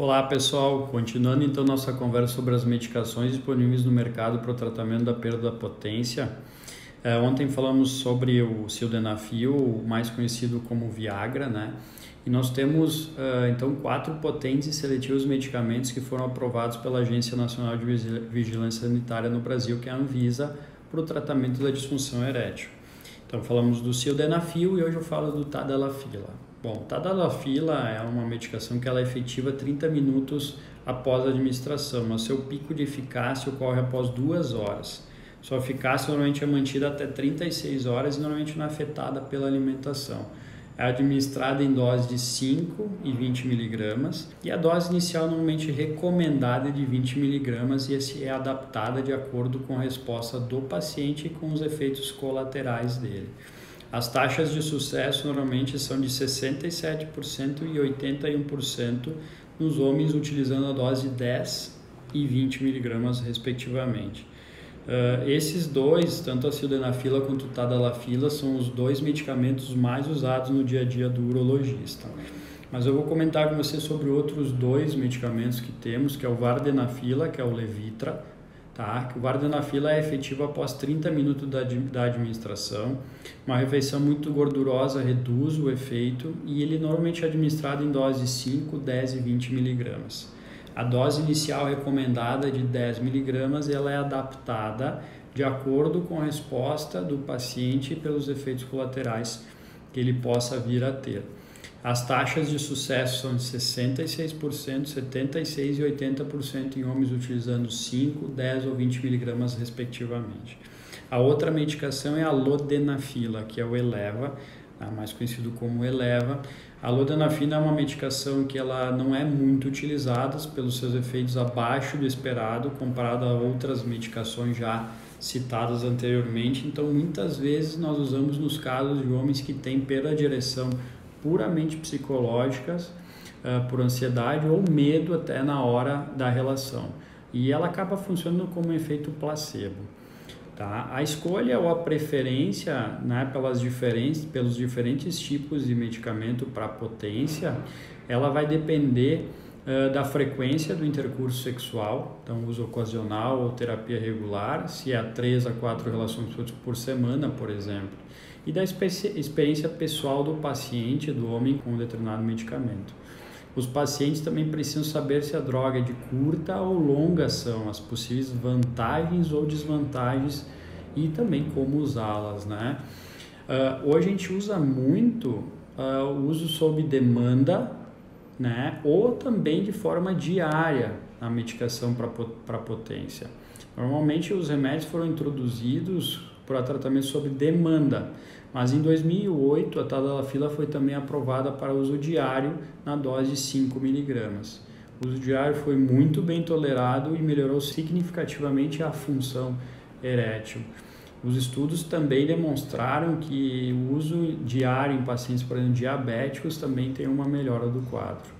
Olá pessoal, continuando então nossa conversa sobre as medicações disponíveis no mercado para o tratamento da perda da potência. É, ontem falamos sobre o sildenafil, mais conhecido como Viagra, né? E nós temos uh, então quatro potentes e seletivos medicamentos que foram aprovados pela Agência Nacional de Vigilância Sanitária no Brasil, que é a Anvisa, para o tratamento da disfunção erétil. Então falamos do sildenafil e hoje eu falo do tadalafila. Bom, tadalafila é uma medicação que ela é efetiva 30 minutos após a administração, mas seu pico de eficácia ocorre após duas horas. Sua eficácia normalmente é mantida até 36 horas e normalmente não é afetada pela alimentação. É administrada em dose de 5 e 20 miligramas e a dose inicial normalmente recomendada é de 20 miligramas e é adaptada de acordo com a resposta do paciente e com os efeitos colaterais dele. As taxas de sucesso normalmente são de 67% e 81% nos homens utilizando a dose 10 e 20 miligramas respectivamente. Uh, esses dois, tanto a sildenafila quanto o tadalafila, são os dois medicamentos mais usados no dia a dia do urologista. Mas eu vou comentar com você sobre outros dois medicamentos que temos, que é o vardenafila, que é o Levitra, tá? Que o vardenafila é efetivo após 30 minutos da, da administração. Uma refeição muito gordurosa reduz o efeito e ele normalmente é administrado em doses 5, 10 e 20 miligramas. A dose inicial recomendada de 10 miligramas ela é adaptada de acordo com a resposta do paciente pelos efeitos colaterais que ele possa vir a ter. As taxas de sucesso são de 66%, 76% e 80% em homens utilizando 5, 10 ou 20 miligramas respectivamente. A outra medicação é a lodenafila, que é o Eleva, mais conhecido como Eleva. A lodenafila é uma medicação que ela não é muito utilizada pelos seus efeitos abaixo do esperado comparado a outras medicações já citadas anteriormente. Então, muitas vezes nós usamos nos casos de homens que têm perda de ereção puramente psicológicas, uh, por ansiedade ou medo até na hora da relação. E ela acaba funcionando como um efeito placebo. Tá? A escolha ou a preferência né, pelas diferentes, pelos diferentes tipos de medicamento para potência, ela vai depender uh, da frequência do intercurso sexual, então uso ocasional ou terapia regular, se é 3 a 4 relações por semana, por exemplo e da experiência pessoal do paciente, do homem com um determinado medicamento. Os pacientes também precisam saber se a droga é de curta ou longa ação, as possíveis vantagens ou desvantagens e também como usá-las, né? Uh, hoje a gente usa muito uh, o uso sob demanda, né? Ou também de forma diária a medicação para potência. Normalmente os remédios foram introduzidos para tratamento sob demanda. Mas em 2008 a tadalafila foi também aprovada para uso diário na dose de 5 miligramas. O uso diário foi muito bem tolerado e melhorou significativamente a função erétil. Os estudos também demonstraram que o uso diário em pacientes, por exemplo, diabéticos também tem uma melhora do quadro.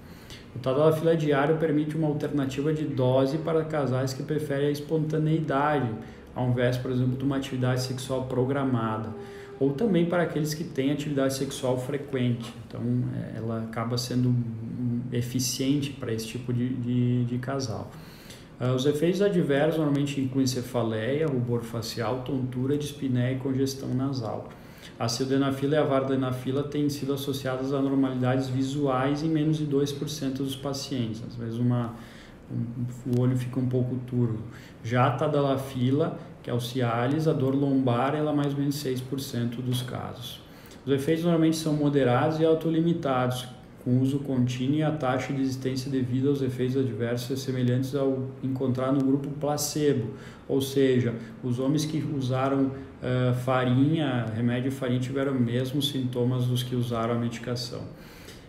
O tadalafila diário permite uma alternativa de dose para casais que preferem a espontaneidade, ao invés, por exemplo, de uma atividade sexual programada, ou também para aqueles que têm atividade sexual frequente. Então, é, ela acaba sendo eficiente para esse tipo de, de, de casal. Uh, os efeitos adversos normalmente incluem cefaleia, rubor facial, tontura, dispneia e congestão nasal. A sildenafila e a vardenafila têm sido associadas a anormalidades visuais em menos de 2% dos pacientes. Às vezes uma o olho fica um pouco turvo. Já a tadalafila, que é o Cialis, a dor lombar, ela é mais ou menos 6% dos casos. Os efeitos normalmente são moderados e autolimitados, com uso contínuo e a taxa de existência devido aos efeitos adversos semelhantes ao encontrar no grupo placebo, ou seja, os homens que usaram uh, farinha, remédio farinha, tiveram os mesmos sintomas dos que usaram a medicação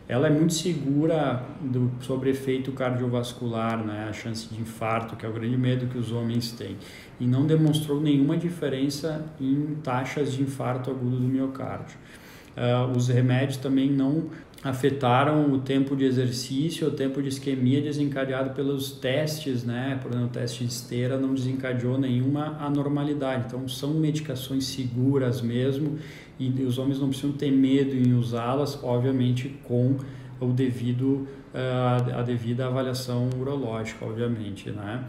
ela é muito segura do, sobre efeito cardiovascular, né? a chance de infarto, que é o grande medo que os homens têm, e não demonstrou nenhuma diferença em taxas de infarto agudo do miocárdio. Uh, os remédios também não afetaram o tempo de exercício, o tempo de isquemia desencadeado pelos testes, né? Por exemplo, o teste de esteira não desencadeou nenhuma anormalidade. Então, são medicações seguras mesmo e os homens não precisam ter medo em usá-las, obviamente com o devido, a devida avaliação urológica, obviamente, né?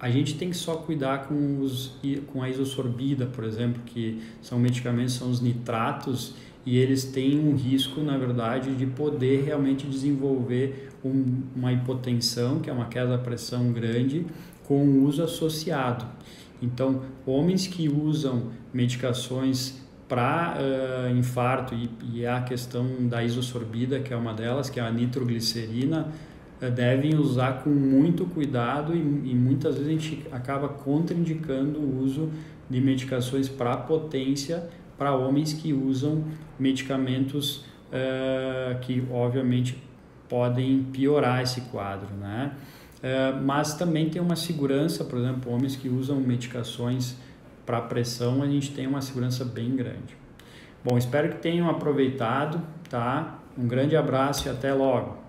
a gente tem que só cuidar com, os, com a isosorbida, por exemplo, que são medicamentos, são os nitratos, e eles têm um risco, na verdade, de poder realmente desenvolver um, uma hipotensão, que é uma queda da pressão grande, com o uso associado. Então, homens que usam medicações para uh, infarto e, e a questão da isosorbida, que é uma delas, que é a nitroglicerina, uh, devem usar com muito cuidado e, e, muitas vezes a gente acaba contraindicando o uso de medicações para potência para homens que usam medicamentos uh, que obviamente podem piorar esse quadro, né? Uh, mas também tem uma segurança, por exemplo, homens que usam medicações para pressão, a gente tem uma segurança bem grande. Bom, espero que tenham aproveitado, tá? Um grande abraço e até logo.